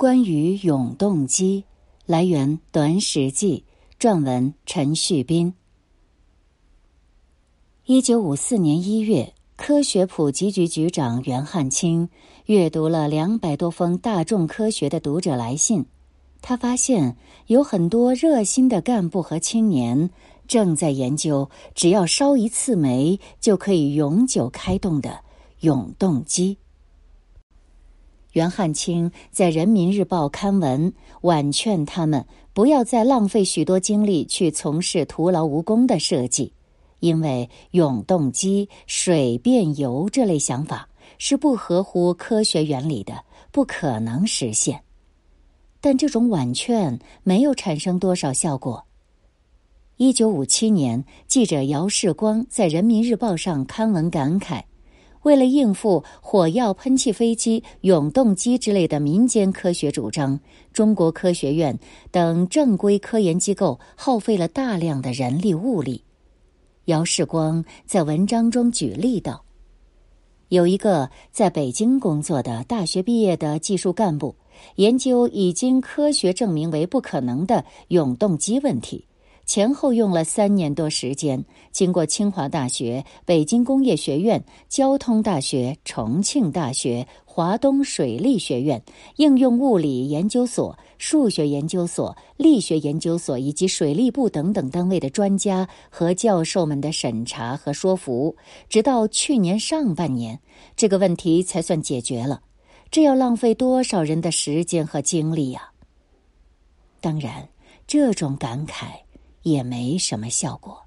关于永动机，来源《短史记》，撰文陈旭斌。一九五四年一月，科学普及局局长袁汉卿阅读了两百多封大众科学的读者来信，他发现有很多热心的干部和青年正在研究，只要烧一次煤就可以永久开动的永动机。袁汉卿在《人民日报》刊文，婉劝他们不要再浪费许多精力去从事徒劳无功的设计。因为永动机、水变油这类想法是不合乎科学原理的，不可能实现。但这种婉劝没有产生多少效果。一九五七年，记者姚世光在《人民日报》上刊文感慨：为了应付火药喷气飞机、永动机之类的民间科学主张，中国科学院等正规科研机构耗费了大量的人力物力。姚世光在文章中举例道：“有一个在北京工作的大学毕业的技术干部，研究已经科学证明为不可能的永动机问题，前后用了三年多时间。经过清华大学、北京工业学院、交通大学、重庆大学、华东水利学院、应用物理研究所。”数学研究所、力学研究所以及水利部等等单位的专家和教授们的审查和说服，直到去年上半年，这个问题才算解决了。这要浪费多少人的时间和精力呀！当然，这种感慨也没什么效果。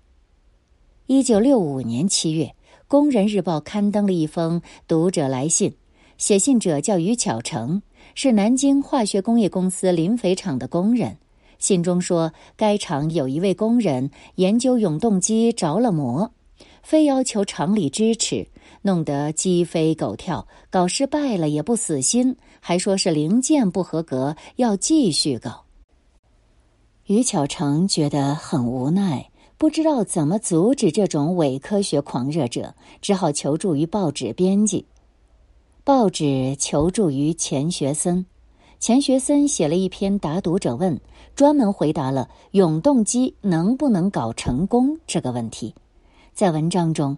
一九六五年七月，《工人日报》刊登了一封读者来信，写信者叫于巧成。是南京化学工业公司磷肥厂的工人。信中说，该厂有一位工人研究永动机着了魔，非要求厂里支持，弄得鸡飞狗跳，搞失败了也不死心，还说是零件不合格，要继续搞。于巧成觉得很无奈，不知道怎么阻止这种伪科学狂热者，只好求助于报纸编辑。报纸求助于钱学森，钱学森写了一篇答读者问，专门回答了永动机能不能搞成功这个问题。在文章中，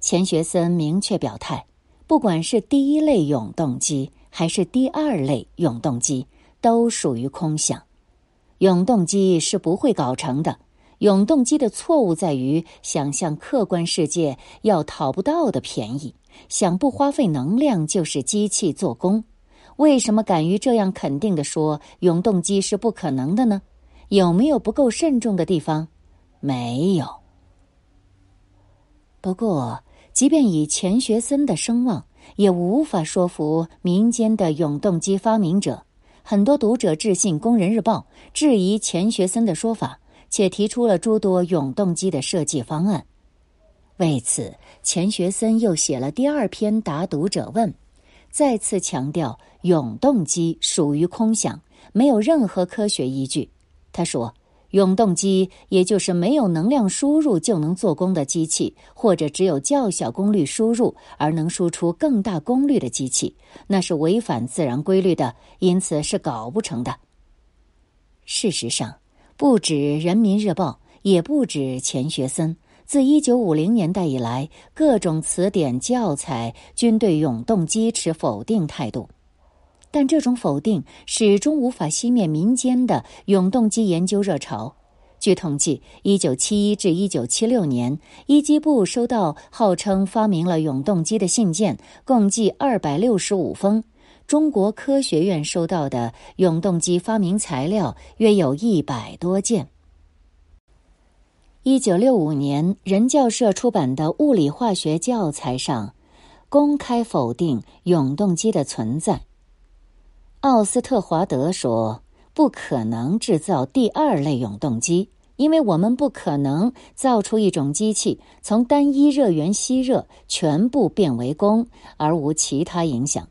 钱学森明确表态，不管是第一类永动机还是第二类永动机，都属于空想，永动机是不会搞成的。永动机的错误在于想象客观世界要讨不到的便宜。想不花费能量就是机器做工，为什么敢于这样肯定的说永动机是不可能的呢？有没有不够慎重的地方？没有。不过，即便以钱学森的声望，也无法说服民间的永动机发明者。很多读者致信《工人日报》，质疑钱学森的说法，且提出了诸多永动机的设计方案。为此，钱学森又写了第二篇答读者问，再次强调永动机属于空想，没有任何科学依据。他说，永动机也就是没有能量输入就能做功的机器，或者只有较小功率输入而能输出更大功率的机器，那是违反自然规律的，因此是搞不成的。事实上，不止《人民日报》，也不止钱学森。自一九五零年代以来，各种词典教材均对永动机持否定态度，但这种否定始终无法熄灭民间的永动机研究热潮。据统计，一九七一至一九七六年，一机部收到号称发明了永动机的信件共计二百六十五封，中国科学院收到的永动机发明材料约有一百多件。一九六五年，人教社出版的物理化学教材上，公开否定永动机的存在。奥斯特华德说：“不可能制造第二类永动机，因为我们不可能造出一种机器从单一热源吸热全部变为功，而无其他影响。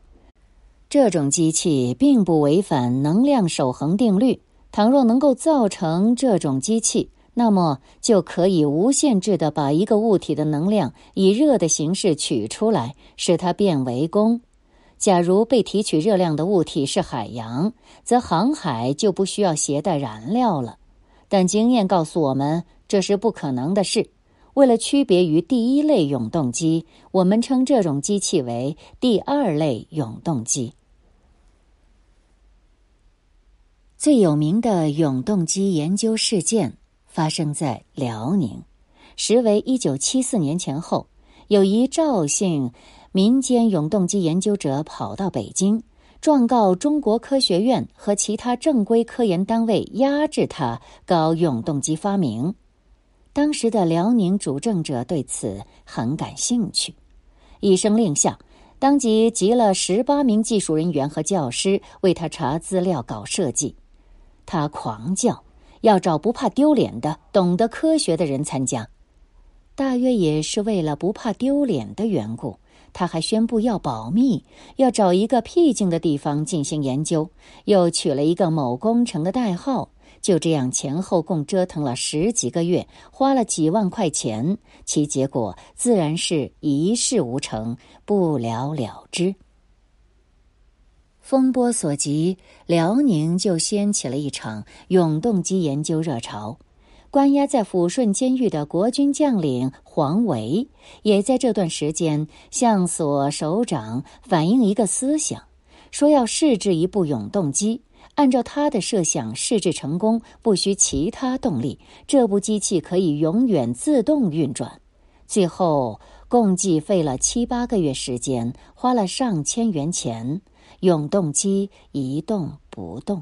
这种机器并不违反能量守恒定律。倘若能够造成这种机器。”那么就可以无限制的把一个物体的能量以热的形式取出来，使它变为功。假如被提取热量的物体是海洋，则航海就不需要携带燃料了。但经验告诉我们，这是不可能的事。为了区别于第一类永动机，我们称这种机器为第二类永动机。最有名的永动机研究事件发生在辽宁，时为一九七四年前后，有一赵姓。民间永动机研究者跑到北京，状告中国科学院和其他正规科研单位压制他搞永动机发明。当时的辽宁主政者对此很感兴趣，一声令下，当即集了十八名技术人员和教师为他查资料、搞设计。他狂叫要找不怕丢脸的、懂得科学的人参加，大约也是为了不怕丢脸的缘故。他还宣布要保密，要找一个僻静的地方进行研究，又取了一个某工程的代号。就这样前后共折腾了十几个月，花了几万块钱，其结果自然是一事无成，不了了之。风波所及，辽宁就掀起了一场永动机研究热潮。关押在抚顺监狱的国军将领黄维，也在这段时间向所首长反映一个思想，说要试制一部永动机。按照他的设想，试制成功不需其他动力，这部机器可以永远自动运转。最后共计费了七八个月时间，花了上千元钱，永动机一动不动。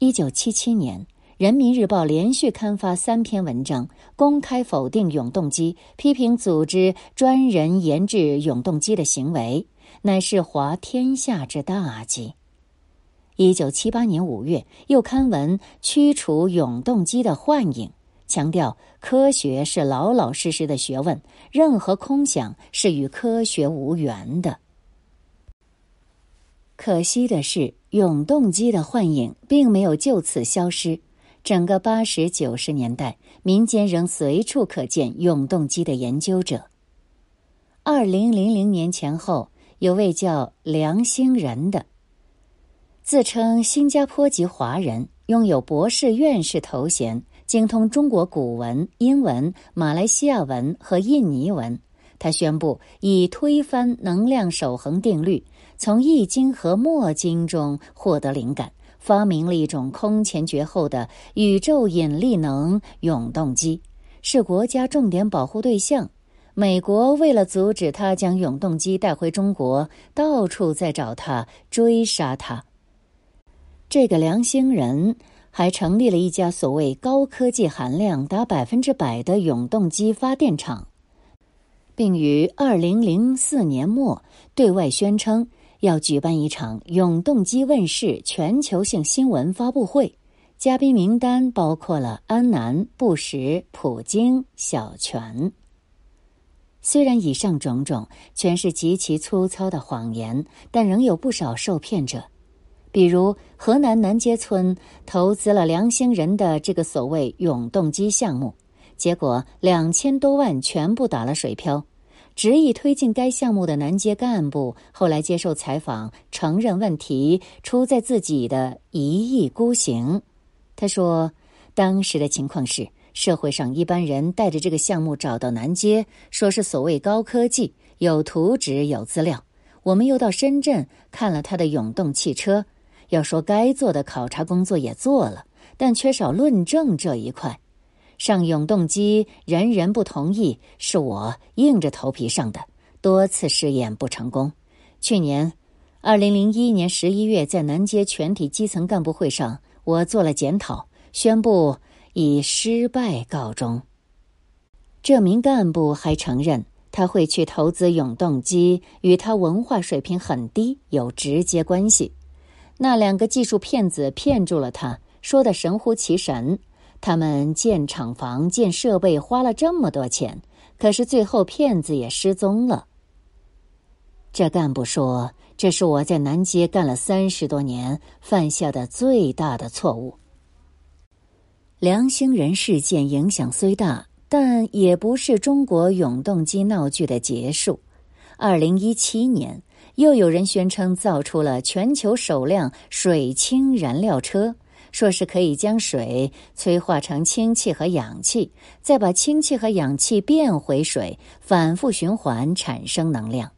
一九七七年。人民日报连续刊发三篇文章，公开否定永动机，批评组织专人研制永动机的行为乃是滑天下之大稽。一九七八年五月，又刊文驱除永动机的幻影，强调科学是老老实实的学问，任何空想是与科学无缘的。可惜的是，永动机的幻影并没有就此消失。整个八十九十年代，民间仍随处可见永动机的研究者。二零零零年前后，有位叫梁兴仁的，自称新加坡籍华人，拥有博士、院士头衔，精通中国古文、英文、马来西亚文和印尼文。他宣布以推翻能量守恒定律，从《易经》和《墨经》中获得灵感。发明了一种空前绝后的宇宙引力能永动机，是国家重点保护对象。美国为了阻止他将永动机带回中国，到处在找他追杀他。这个良心人还成立了一家所谓高科技含量达百分之百的永动机发电厂，并于二零零四年末对外宣称。要举办一场永动机问世全球性新闻发布会，嘉宾名单包括了安南、布什、普京、小泉。虽然以上种种全是极其粗糙的谎言，但仍有不少受骗者。比如河南南街村投资了梁兴仁的这个所谓永动机项目，结果两千多万全部打了水漂。执意推进该项目的南街干部后来接受采访，承认问题出在自己的一意孤行。他说：“当时的情况是，社会上一般人带着这个项目找到南街，说是所谓高科技，有图纸有资料。我们又到深圳看了他的永动汽车，要说该做的考察工作也做了，但缺少论证这一块。”上永动机，人人不同意，是我硬着头皮上的。多次试验不成功。去年，二零零一年十一月，在南街全体基层干部会上，我做了检讨，宣布以失败告终。这名干部还承认，他会去投资永动机，与他文化水平很低有直接关系。那两个技术骗子骗住了他，说的神乎其神。他们建厂房、建设备花了这么多钱，可是最后骗子也失踪了。这干部说：“这是我在南街干了三十多年犯下的最大的错误。”梁兴仁事件影响虽大，但也不是中国永动机闹剧的结束。二零一七年，又有人宣称造出了全球首辆水氢燃料车，说是可以将水催化成氢气和氧气，再把氢气和氧气变回水，反复循环产生能量。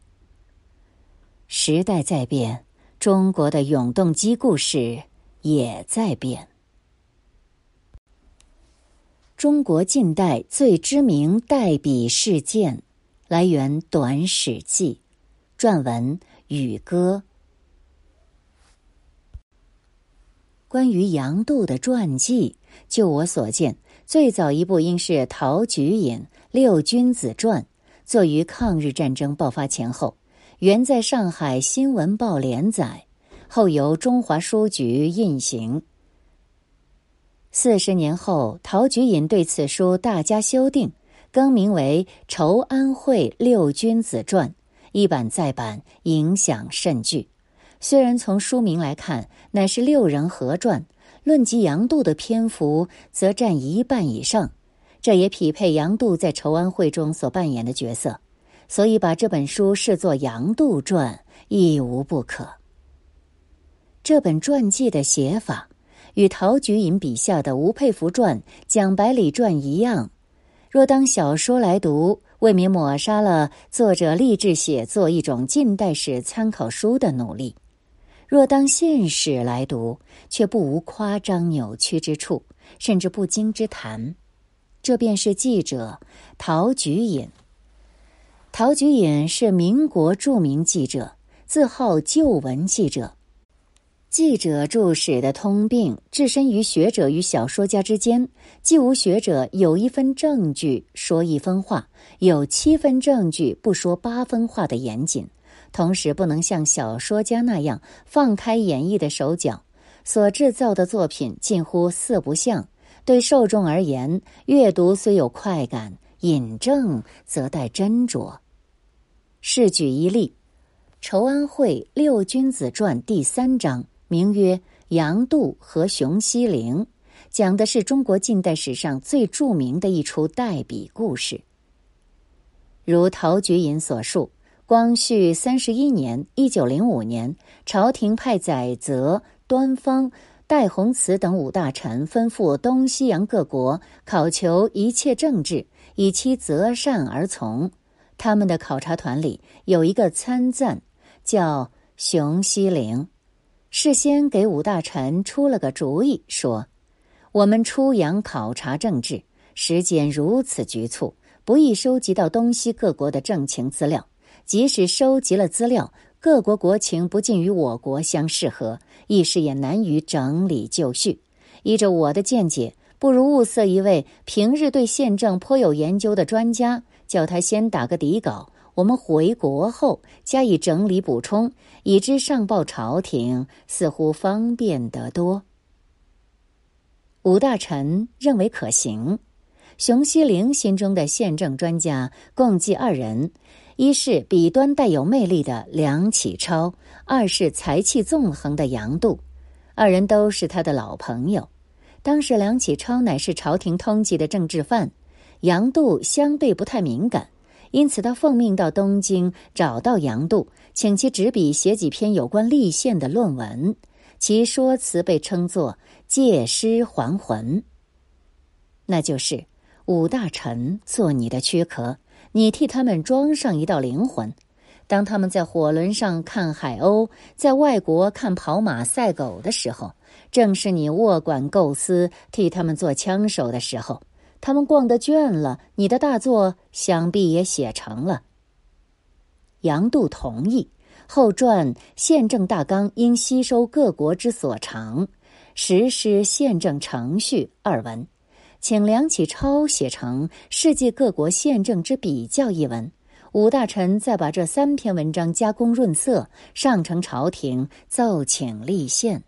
时代在变，中国的永动机故事也在变。中国近代最知名代笔事件，来源《短史记》。撰文宇歌。关于杨度的传记，就我所见，最早一部应是《陶菊隐六君子传》，作于抗日战争爆发前后，原在上海新闻报连载，后由中华书局印行。四十年后，陶菊隐对此书大加修订，更名为《筹安会六君子传》。一版再版，影响甚巨。虽然从书名来看，乃是六人合传，论及杨度的篇幅，则占一半以上。这也匹配杨度在筹安会中所扮演的角色，所以把这本书视作杨度传亦无不可。这本传记的写法，与陶菊隐笔下的吴佩孚传、蒋百里传一样。若当小说来读，未免抹杀了作者立志写作一种近代史参考书的努力；若当现史来读，却不无夸张扭曲之处，甚至不经之谈。这便是记者陶举隐。陶举隐是民国著名记者，自号旧闻记者。记者注史的通病，置身于学者与小说家之间，既无学者有一分证据说一分话，有七分证据不说八分话的严谨，同时不能像小说家那样放开演绎的手脚，所制造的作品近乎四不像。对受众而言，阅读虽有快感，引证则待斟酌。试举一例，《筹安会六君子传》第三章。名曰《杨度和熊希龄》，讲的是中国近代史上最著名的一出代笔故事。如陶菊隐所述，光绪三十一年（一九零五年），朝廷派载泽、端方、戴洪慈等五大臣，吩咐东西洋各国考求一切政治，以其择善而从。他们的考察团里有一个参赞，叫熊希龄。事先给五大臣出了个主意，说：“我们出洋考察政治，时间如此局促，不易收集到东西各国的政情资料。即使收集了资料，各国国情不尽与我国相适合，一时也难于整理就绪。依着我的见解，不如物色一位平日对宪政颇有研究的专家，叫他先打个底稿。”我们回国后加以整理补充，以之上报朝廷，似乎方便得多。五大臣认为可行。熊希龄心中的宪政专家共计二人：一是笔端带有魅力的梁启超，二是才气纵横的杨度。二人都是他的老朋友。当时梁启超乃是朝廷通缉的政治犯，杨度相对不太敏感。因此，他奉命到东京找到杨度，请其执笔写几篇有关立宪的论文。其说辞被称作“借尸还魂”，那就是五大臣做你的躯壳，你替他们装上一道灵魂。当他们在火轮上看海鸥，在外国看跑马赛狗的时候，正是你握管构思，替他们做枪手的时候。他们逛得倦了，你的大作想必也写成了。杨度同意，后传《宪政大纲》应吸收各国之所长，实施宪政程序二文，请梁启超写成《世界各国宪政之比较》一文。五大臣再把这三篇文章加工润色，上呈朝廷奏请立宪。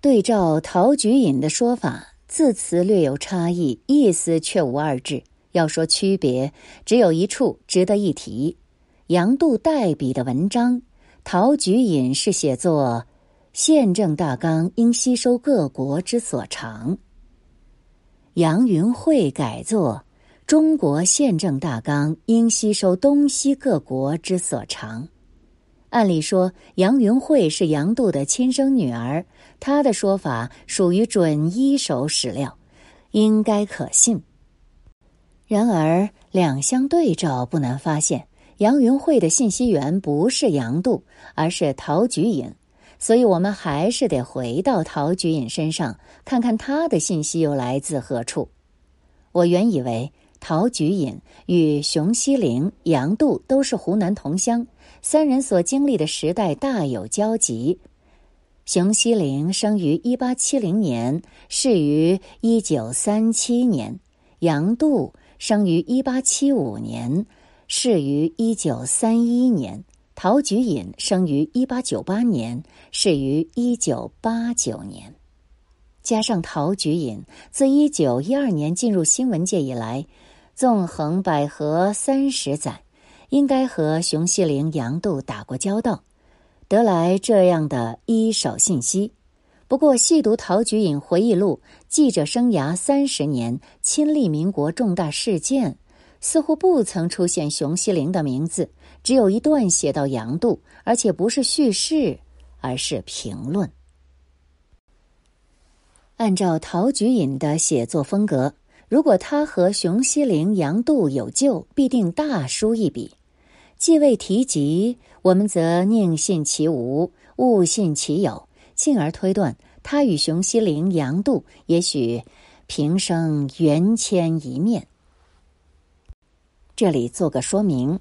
对照陶菊隐的说法。字词略有差异，意思却无二致。要说区别，只有一处值得一提：杨度代笔的文章，陶菊隐是写作《宪政大纲》，应吸收各国之所长；杨云慧改作《中国宪政大纲应吸收东西各国之所长。按理说，杨云慧是杨度的亲生女儿，她的说法属于准一手史料，应该可信。然而，两相对照，不难发现，杨云慧的信息源不是杨度，而是陶菊隐。所以，我们还是得回到陶菊隐身上，看看他的信息又来自何处。我原以为。陶菊隐与熊希龄、杨度都是湖南同乡，三人所经历的时代大有交集。熊希龄生于一八七零年，逝于一九三七年；杨度生于一八七五年，逝于一九三一年；陶菊隐生于一八九八年，逝于一九八九年。加上陶菊隐自一九一二年进入新闻界以来。纵横捭阖三十载，应该和熊希龄、杨度打过交道，得来这样的一手信息。不过，细读陶菊隐回忆录，记者生涯三十年，亲历民国重大事件，似乎不曾出现熊希龄的名字，只有一段写到杨度，而且不是叙事，而是评论。按照陶菊隐的写作风格。如果他和熊希龄、杨度有旧，必定大书一笔；既未提及，我们则宁信其无，勿信其有，进而推断他与熊希龄、杨度也许平生缘牵一面。这里做个说明：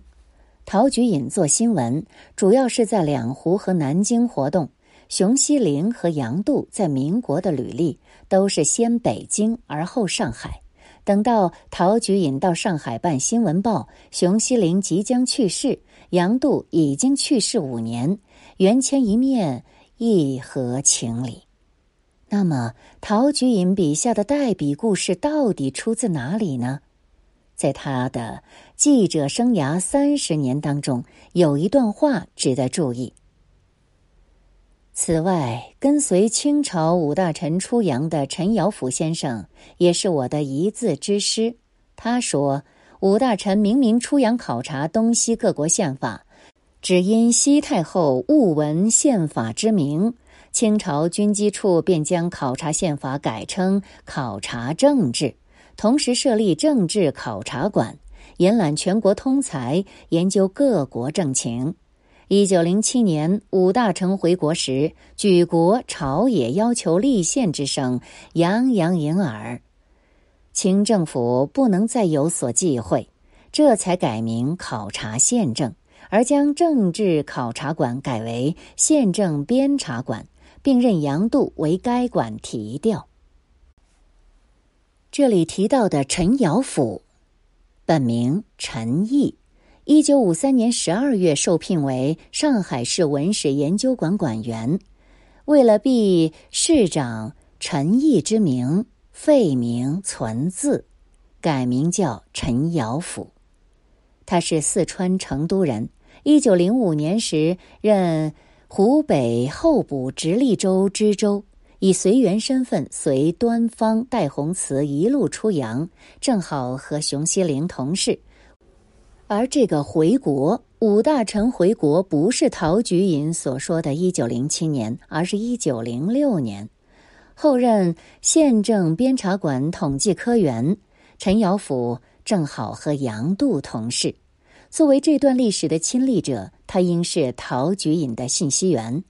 陶菊隐做新闻，主要是在两湖和南京活动；熊希龄和杨度在民国的履历都是先北京而后上海。等到陶菊隐到上海办《新闻报》，熊希龄即将去世，杨度已经去世五年，缘牵一面，亦合情理。那么，陶菊隐笔下的代笔故事到底出自哪里呢？在他的记者生涯三十年当中，有一段话值得注意。此外，跟随清朝五大臣出洋的陈尧甫先生也是我的一字之师。他说：“五大臣明明出洋考察东西各国宪法，只因西太后误闻宪法之名，清朝军机处便将考察宪法改称考察政治，同时设立政治考察馆，延揽全国通才，研究各国政情。”一九零七年，五大臣回国时，举国朝野要求立宪之声洋洋盈耳。清政府不能再有所忌讳，这才改名考察宪政，而将政治考察馆改为宪政编察馆，并任杨度为该馆提调。这里提到的陈尧甫，本名陈毅。一九五三年十二月受聘为上海市文史研究馆馆员，为了避市长陈毅之名，废名存字，改名叫陈尧甫。他是四川成都人。一九零五年时任湖北候补直隶州知州，以随员身份随端方、戴洪慈一路出洋，正好和熊希龄同事。而这个回国，五大臣回国不是陶菊隐所说的一九零七年，而是一九零六年。后任宪政编察馆统计科员陈尧甫正好和杨度同事。作为这段历史的亲历者，他应是陶菊隐的信息源。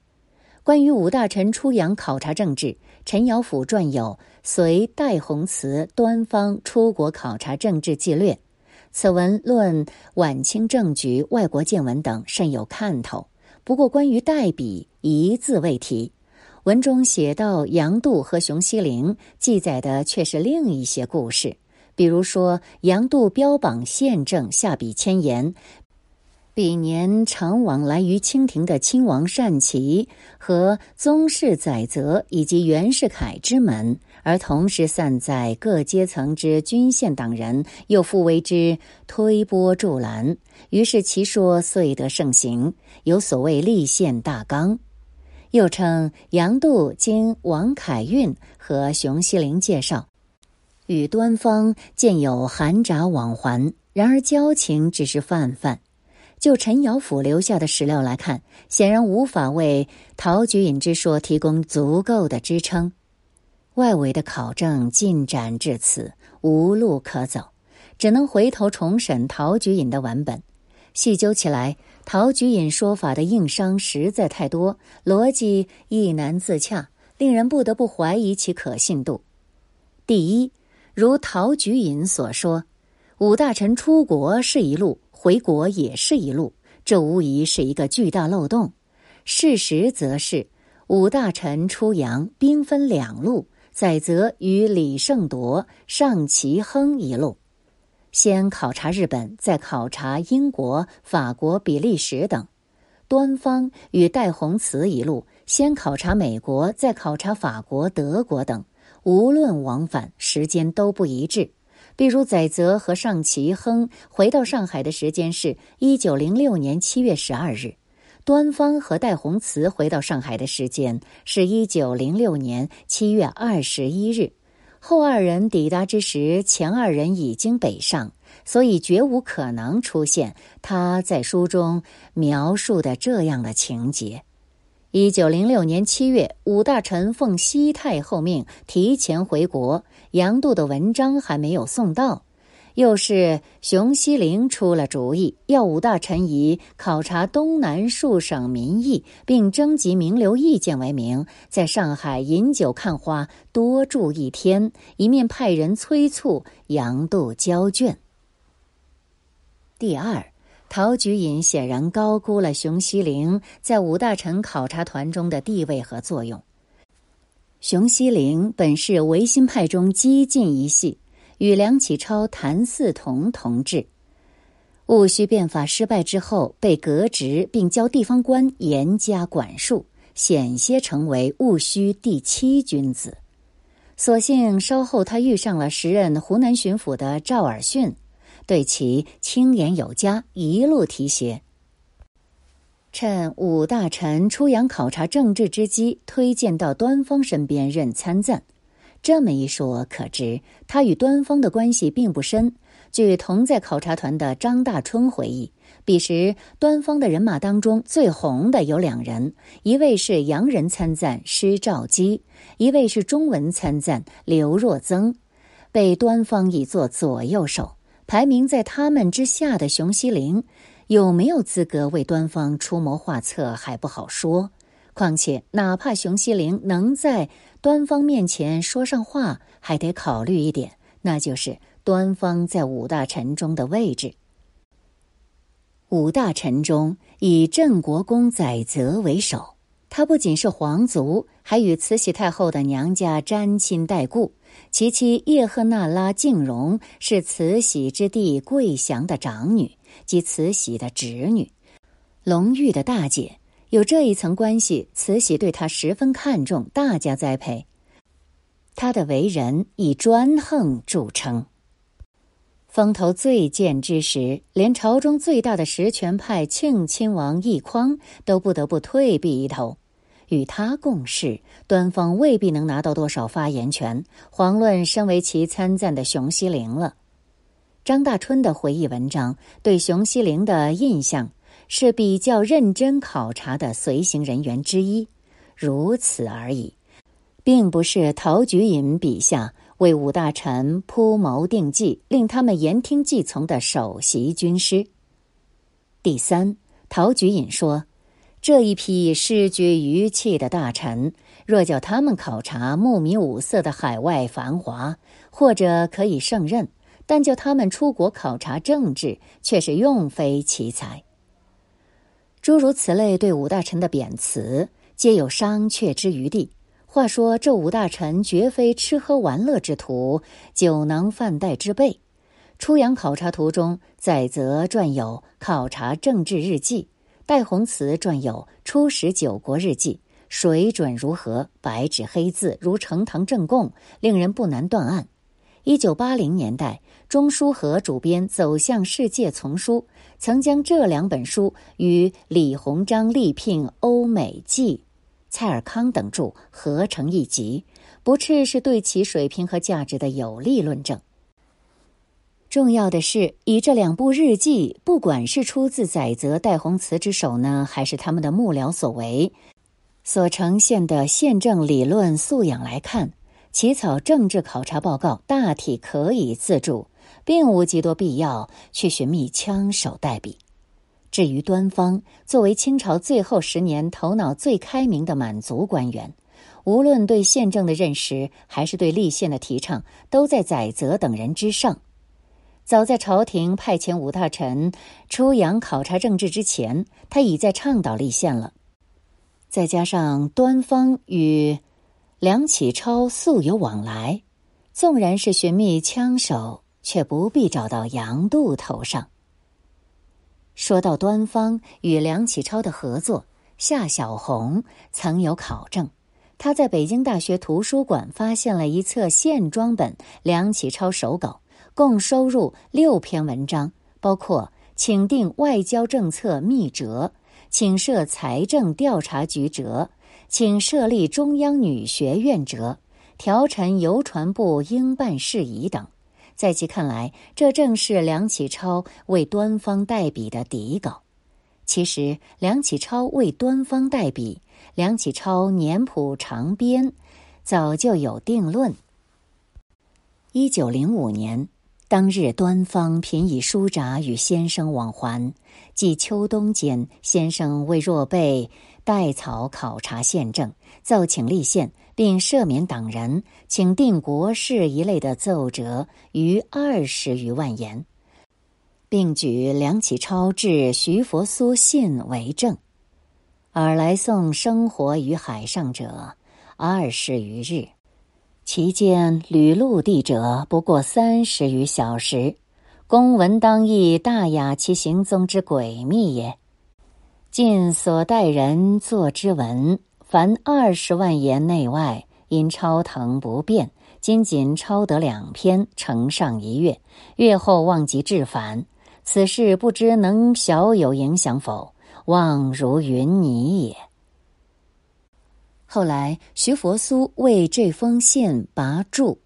关于五大臣出洋考察政治，陈尧甫撰有《随戴鸿慈端方出国考察政治纪略》。此文论晚清政局、外国见闻等甚有看头。不过，关于代笔一字未提。文中写到杨度和熊希龄，记载的却是另一些故事。比如说，杨度标榜宪政，下笔千言。彼年常往来于清廷的亲王单骑和宗室载泽以及袁世凯之门，而同时散在各阶层之军宪党人，又复为之推波助澜，于是其说遂得盛行，有所谓立宪大纲。又称杨度经王凯运和熊希龄介绍，与端方建有寒札往还，然而交情只是泛泛。就陈尧甫留下的史料来看，显然无法为陶菊隐之说提供足够的支撑。外围的考证进展至此，无路可走，只能回头重审陶菊隐的文本。细究起来，陶菊隐说法的硬伤实在太多，逻辑亦难自洽，令人不得不怀疑其可信度。第一，如陶菊隐所说，五大臣出国是一路。回国也是一路，这无疑是一个巨大漏洞。事实则是，五大臣出洋兵分两路，载泽与李胜铎、尚其亨一路，先考察日本，再考察英国、法国、比利时等；端方与戴洪慈一路，先考察美国，再考察法国、德国等。无论往返时间都不一致。比如，载泽和尚其亨回到上海的时间是一九零六年七月十二日，端方和戴弘慈回到上海的时间是一九零六年七月二十一日。后二人抵达之时，前二人已经北上，所以绝无可能出现他在书中描述的这样的情节。一九零六年七月，五大臣奉西太后命提前回国。杨度的文章还没有送到，又是熊希龄出了主意，要五大臣以考察东南数省民意，并征集名流意见为名，在上海饮酒看花，多住一天，一面派人催促杨度交卷。第二。陶菊隐显然高估了熊希龄在五大臣考察团中的地位和作用。熊希龄本是维新派中激进一系，与梁启超、谭嗣同同志。戊戌变法失败之后，被革职，并交地方官严加管束，险些成为戊戌第七君子。所幸稍后他遇上了时任湖南巡抚的赵尔巽。对其清言有加，一路提携。趁五大臣出洋考察政治之机，推荐到端方身边任参赞。这么一说，可知他与端方的关系并不深。据同在考察团的张大春回忆，彼时端方的人马当中最红的有两人，一位是洋人参赞施肇基，一位是中文参赞刘若曾，被端方以作左右手。排名在他们之下的熊希龄，有没有资格为端方出谋划策还不好说。况且，哪怕熊希龄能在端方面前说上话，还得考虑一点，那就是端方在五大臣中的位置。五大臣中，以镇国公载泽为首，他不仅是皇族，还与慈禧太后的娘家沾亲带故。其妻叶赫那拉静荣是慈禧之弟桂祥的长女及慈禧的侄女，隆裕的大姐。有这一层关系，慈禧对她十分看重，大加栽培。她的为人以专横著称。风头最健之时，连朝中最大的实权派庆亲王奕匡都不得不退避一头。与他共事，端方未必能拿到多少发言权，遑论身为其参赞的熊希龄了。张大春的回忆文章对熊希龄的印象是比较认真考察的随行人员之一，如此而已，并不是陶举隐笔下为五大臣铺谋定计、令他们言听计从的首席军师。第三，陶举隐说。这一批失绝余气的大臣，若叫他们考察目迷五色的海外繁华，或者可以胜任；但叫他们出国考察政治，却是用非其才。诸如此类对五大臣的贬词，皆有商榷之余地。话说，这五大臣绝非吃喝玩乐之徒，酒囊饭袋之辈。出洋考察途中，载泽撰有《考察政治日记》。戴弘慈撰有《初始九国日记》，水准如何？白纸黑字，如呈堂证供，令人不难断案。一九八零年代，钟书和主编《走向世界》丛书，曾将这两本书与李鸿章力聘欧美记，蔡尔康等著合成一集，不啻是对其水平和价值的有力论证。重要的是，以这两部日记，不管是出自载泽、戴洪慈之手呢，还是他们的幕僚所为，所呈现的宪政理论素养来看，起草政治考察报告大体可以自助，并无极多必要去寻觅枪手代笔。至于端方，作为清朝最后十年头脑最开明的满族官员，无论对宪政的认识，还是对立宪的提倡，都在载泽等人之上。早在朝廷派遣武大臣出洋考察政治之前，他已在倡导立宪了。再加上端方与梁启超素有往来，纵然是寻觅枪手，却不必找到杨度头上。说到端方与梁启超的合作，夏小红曾有考证，他在北京大学图书馆发现了一册线装本梁启超手稿。共收入六篇文章，包括请定外交政策密折、请设财政调查局折、请设立中央女学院折、调陈邮传部应办事宜等。在其看来，这正是梁启超为端方代笔的底稿。其实，梁启超为端方代笔，梁启超年谱长编，早就有定论。一九零五年。当日，端方频以书札与先生往还。即秋冬间，先生为若被代草考察宪政，奏请立宪，并赦免党人，请定国事一类的奏折逾二十余万言，并举梁启超致徐佛苏信为证。尔来送生活于海上者二十余日。其间旅陆地者不过三十余小时，公文当亦大雅其行踪之诡秘也。近所带人作之文，凡二十万言内外，因超腾不便，今仅抄得两篇，呈上一月，月后望即至返。此事不知能小有影响否？望如云泥也。后来，徐佛苏为这封信拔注：“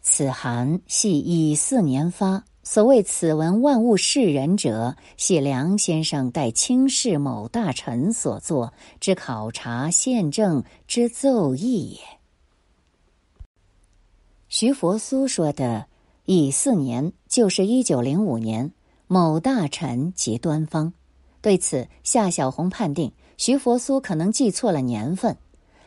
此函系乙巳年发。所谓此文万物示人者，系梁先生代清室某大臣所作之考察宪政之奏议也。”徐佛苏说的乙巳年，就是一九零五年。某大臣及端方，对此，夏小红判定。徐佛苏可能记错了年份，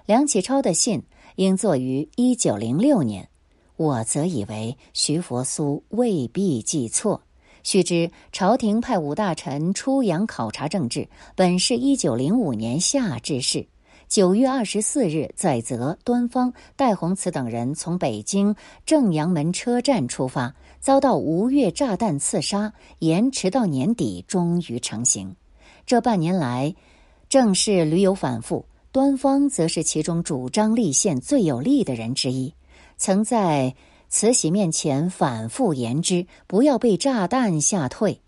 梁启超的信应作于一九零六年，我则以为徐佛苏未必记错。须知朝廷派五大臣出洋考察政治，本是一九零五年夏之事。九月二十四日，载泽、端方、戴洪慈等人从北京正阳门车站出发，遭到吴越炸弹刺杀，延迟到年底，终于成行。这半年来。正是屡有反复，端方则是其中主张立宪最有力的人之一，曾在慈禧面前反复言之，不要被炸弹吓退。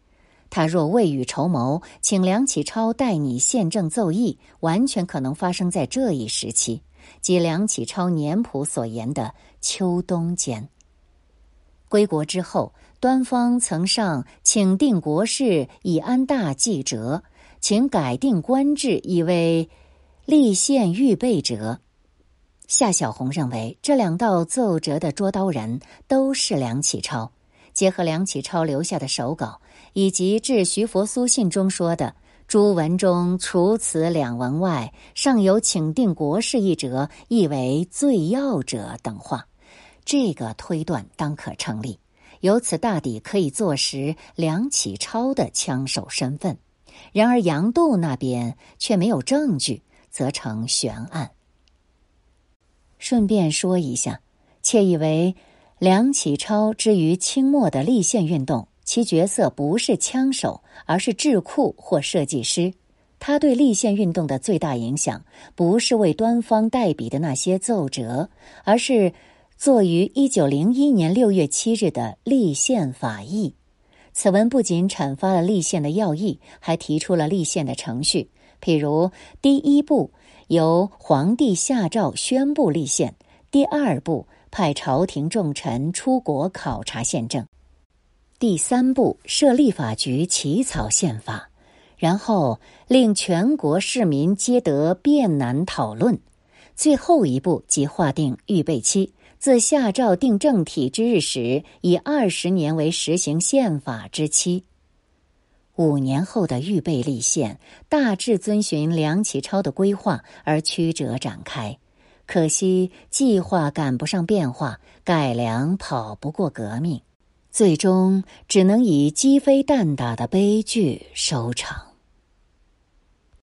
他若未雨绸缪，请梁启超代拟宪政奏议，完全可能发生在这一时期，即梁启超年谱所言的秋冬间。归国之后，端方曾上请定国事以安大计折。请改定官制，以为立宪预备者。夏小红认为，这两道奏折的捉刀人都是梁启超。结合梁启超留下的手稿，以及致徐佛苏信中说的朱文中除此两文外，尚有请定国事一折，亦为最要者等话，这个推断当可成立。由此大抵可以坐实梁启超的枪手身份。然而杨度那边却没有证据，则成悬案。顺便说一下，窃以为梁启超之于清末的立宪运动，其角色不是枪手，而是智库或设计师。他对立宪运动的最大影响，不是为端方代笔的那些奏折，而是作于一九零一年六月七日的《立宪法议》。此文不仅阐发了立宪的要义，还提出了立宪的程序，譬如，第一步由皇帝下诏宣布立宪；第二步派朝廷重臣出国考察宪政；第三步设立法局起草宪法，然后令全国市民皆得辩难讨论；最后一步即划定预备期，自下诏定政体之日始，以二十年为实行宪法之期。五年后的预备立宪，大致遵循梁启超的规划而曲折展开。可惜计划赶不上变化，改良跑不过革命，最终只能以鸡飞蛋打的悲剧收场。